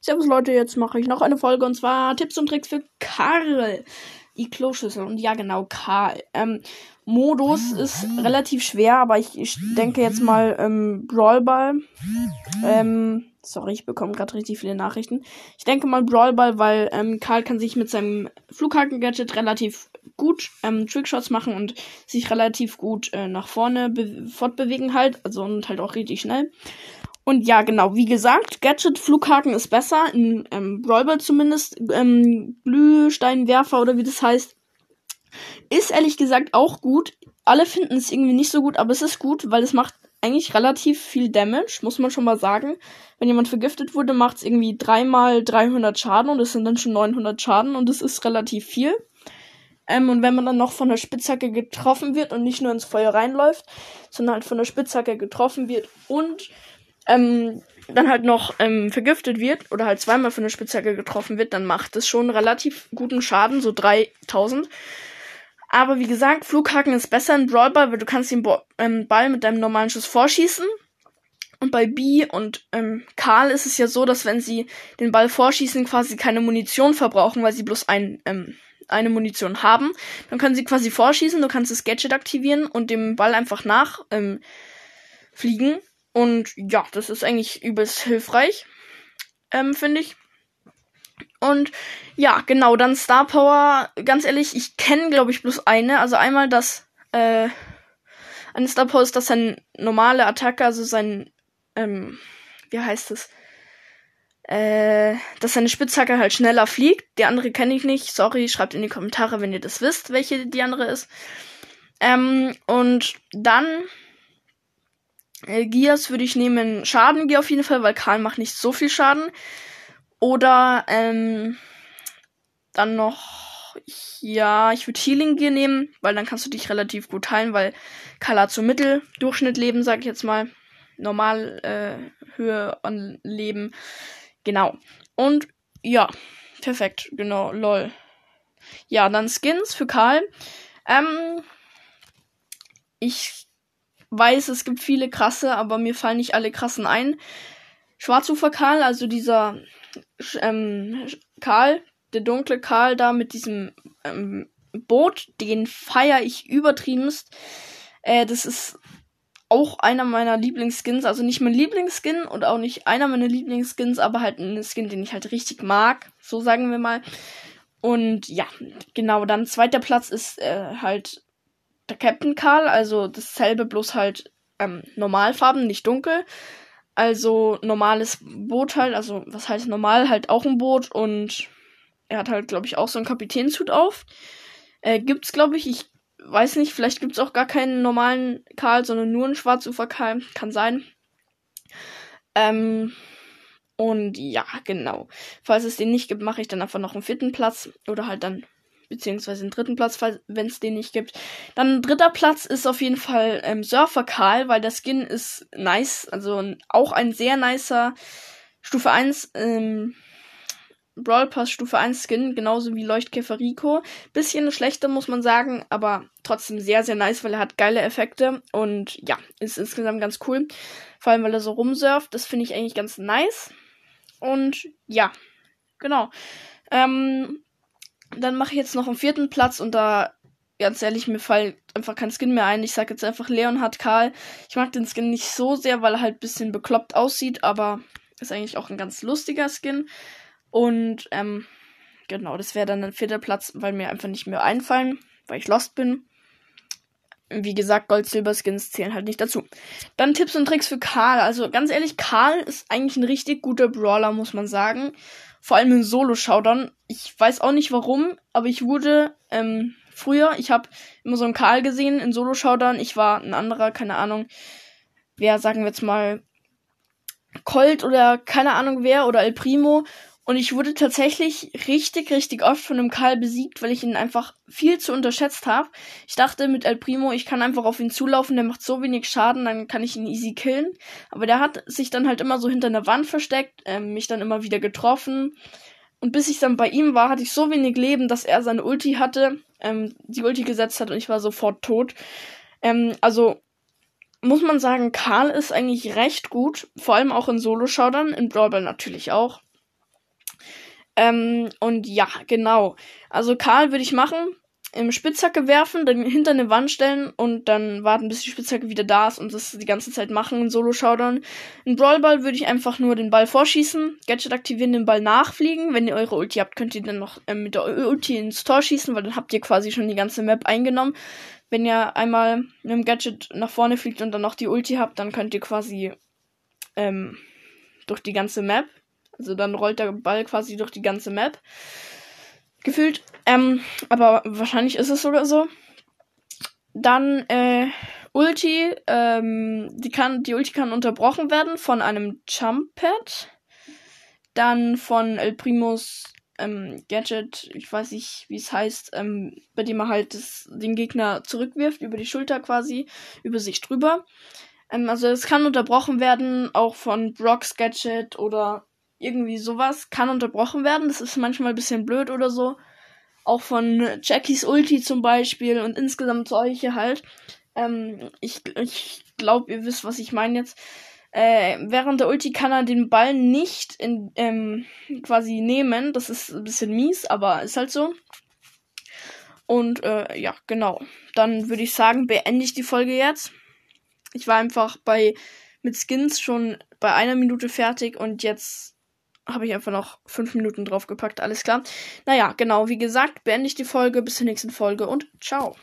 Servus Leute, jetzt mache ich noch eine Folge und zwar Tipps und Tricks für Karl. Die Kloschüssel. Und ja, genau, Karl. Ähm, Modus ist relativ schwer, aber ich, ich denke jetzt mal ähm, Brawlball. Ähm, sorry, ich bekomme gerade richtig viele Nachrichten. Ich denke mal Brawlball, weil ähm, Karl kann sich mit seinem Flughaken-Gadget relativ gut ähm, Trickshots machen und sich relativ gut äh, nach vorne fortbewegen halt. Also und halt auch richtig schnell. Und ja, genau, wie gesagt, Gadget Flughaken ist besser, in ähm, Brawlball zumindest. Ähm, Glühsteinwerfer oder wie das heißt, ist ehrlich gesagt auch gut. Alle finden es irgendwie nicht so gut, aber es ist gut, weil es macht eigentlich relativ viel Damage, muss man schon mal sagen. Wenn jemand vergiftet wurde, macht es irgendwie dreimal 300 Schaden und es sind dann schon 900 Schaden und es ist relativ viel. Ähm, und wenn man dann noch von der Spitzhacke getroffen wird und nicht nur ins Feuer reinläuft, sondern halt von der Spitzhacke getroffen wird und ähm, dann halt noch ähm, vergiftet wird oder halt zweimal von der Spitzhacke getroffen wird, dann macht es schon relativ guten Schaden, so 3000. Aber wie gesagt, Flughaken ist besser in Brawlball, weil du kannst den Bo ähm, Ball mit deinem normalen Schuss vorschießen. Und bei B und ähm, Karl ist es ja so, dass wenn sie den Ball vorschießen, quasi keine Munition verbrauchen, weil sie bloß ein, ähm, eine Munition haben. Dann können sie quasi vorschießen, du kannst das Gadget aktivieren und dem Ball einfach nach ähm. Und ja, das ist eigentlich übelst hilfreich, ähm, finde ich. Und ja, genau, dann Star Power, ganz ehrlich, ich kenne, glaube ich, bloß eine. Also einmal das, äh, eine Star Power ist, dass sein normale Attacke, also sein, ähm, wie heißt es? Äh, dass seine Spitzhacke halt schneller fliegt. Die andere kenne ich nicht. Sorry, schreibt in die Kommentare, wenn ihr das wisst, welche die andere ist. Ähm, und dann äh, Gears würde ich nehmen Schaden Gear auf jeden Fall, weil Karl macht nicht so viel Schaden. Oder ähm, dann noch, ja, ich würde Healing Gear nehmen, weil dann kannst du dich relativ gut heilen, weil Karl hat so Mitteldurchschnitt leben, sag ich jetzt mal. Normal äh, Höhe an Leben. Genau. Und ja, perfekt, genau, lol. Ja, dann Skins für Karl. Ähm, ich weiß, es gibt viele krasse, aber mir fallen nicht alle krassen ein. Schwarzufer Karl, also dieser ähm, Karl, der dunkle Karl da mit diesem ähm, Boot, den feiere ich übertriebenst. Äh, das ist auch einer meiner Lieblingsskins, also nicht mein Lieblingsskin und auch nicht einer meiner Lieblingsskins, aber halt ein Skin, den ich halt richtig mag, so sagen wir mal. Und ja, genau, dann zweiter Platz ist äh, halt der Captain Karl, also dasselbe, bloß halt ähm, normalfarben, nicht dunkel. Also normales Boot halt, also was heißt normal, halt auch ein Boot und er hat halt, glaube ich, auch so einen Kapitänshut auf. Äh, gibt's, glaube ich, ich weiß nicht, vielleicht gibt's auch gar keinen normalen Karl, sondern nur einen Schwarzufer Karl, kann sein. Ähm, und ja, genau. Falls es den nicht gibt, mache ich dann einfach noch einen vierten Platz oder halt dann beziehungsweise einen dritten Platz, wenn es den nicht gibt. Dann dritter Platz ist auf jeden Fall ähm, Surfer Karl, weil der Skin ist nice, also auch ein sehr nicer Stufe 1 ähm, Brawl Pass Stufe 1 Skin, genauso wie Leuchtkäfer Rico. Bisschen schlechter muss man sagen, aber trotzdem sehr, sehr nice, weil er hat geile Effekte und ja, ist insgesamt ganz cool. Vor allem, weil er so rumsurft, das finde ich eigentlich ganz nice. Und ja, genau. Ähm, dann mache ich jetzt noch einen vierten Platz und da, ganz ehrlich, mir fällt einfach kein Skin mehr ein. Ich sage jetzt einfach Leonhard Karl. Ich mag den Skin nicht so sehr, weil er halt ein bisschen bekloppt aussieht, aber ist eigentlich auch ein ganz lustiger Skin. Und, ähm, genau, das wäre dann ein vierter Platz, weil mir einfach nicht mehr einfallen, weil ich lost bin. Wie gesagt, Gold-Silber-Skins zählen halt nicht dazu. Dann Tipps und Tricks für Karl. Also ganz ehrlich, Karl ist eigentlich ein richtig guter Brawler, muss man sagen. Vor allem in Solo-Showdown. Ich weiß auch nicht warum, aber ich wurde ähm, früher, ich habe immer so einen Karl gesehen in Solo-Showdown. Ich war ein anderer, keine Ahnung, wer, sagen wir jetzt mal, Colt oder keine Ahnung wer oder El Primo. Und ich wurde tatsächlich richtig, richtig oft von dem Karl besiegt, weil ich ihn einfach viel zu unterschätzt habe. Ich dachte mit El Primo, ich kann einfach auf ihn zulaufen, der macht so wenig Schaden, dann kann ich ihn easy killen. Aber der hat sich dann halt immer so hinter einer Wand versteckt, äh, mich dann immer wieder getroffen. Und bis ich dann bei ihm war, hatte ich so wenig Leben, dass er seine Ulti hatte, ähm, die Ulti gesetzt hat und ich war sofort tot. Ähm, also muss man sagen, Karl ist eigentlich recht gut, vor allem auch in Solo-Showdown, in Brawl natürlich auch. Ähm, und ja, genau. Also Karl würde ich machen im Spitzhacke werfen, dann hinter eine Wand stellen und dann warten, bis die Spitzhacke wieder da ist und das die ganze Zeit machen, ein Solo-Showdown. Ein Brawlball würde ich einfach nur den Ball vorschießen, Gadget aktivieren, den Ball nachfliegen. Wenn ihr eure Ulti habt, könnt ihr dann noch äh, mit der Ulti ins Tor schießen, weil dann habt ihr quasi schon die ganze Map eingenommen. Wenn ihr einmal mit dem Gadget nach vorne fliegt und dann noch die Ulti habt, dann könnt ihr quasi ähm, durch die ganze Map. Also dann rollt der Ball quasi durch die ganze Map gefühlt. Ähm, aber wahrscheinlich ist es sogar so. Dann äh, Ulti, ähm, die kann, die Ulti kann unterbrochen werden von einem Jump Pad. Dann von El Primos ähm, Gadget, ich weiß nicht, wie es heißt, ähm, bei dem er halt das, den Gegner zurückwirft, über die Schulter quasi, über sich drüber. Ähm, also es kann unterbrochen werden, auch von Brock's Gadget oder irgendwie sowas kann unterbrochen werden. Das ist manchmal ein bisschen blöd oder so. Auch von Jackies Ulti zum Beispiel und insgesamt solche halt. Ähm, ich ich glaube, ihr wisst, was ich meine jetzt. Äh, während der Ulti kann er den Ball nicht in, ähm, quasi nehmen. Das ist ein bisschen mies, aber ist halt so. Und äh, ja, genau. Dann würde ich sagen, beende ich die Folge jetzt. Ich war einfach bei mit Skins schon bei einer Minute fertig und jetzt habe ich einfach noch fünf Minuten draufgepackt, alles klar. Naja, genau, wie gesagt, beende ich die Folge. Bis zur nächsten Folge und ciao.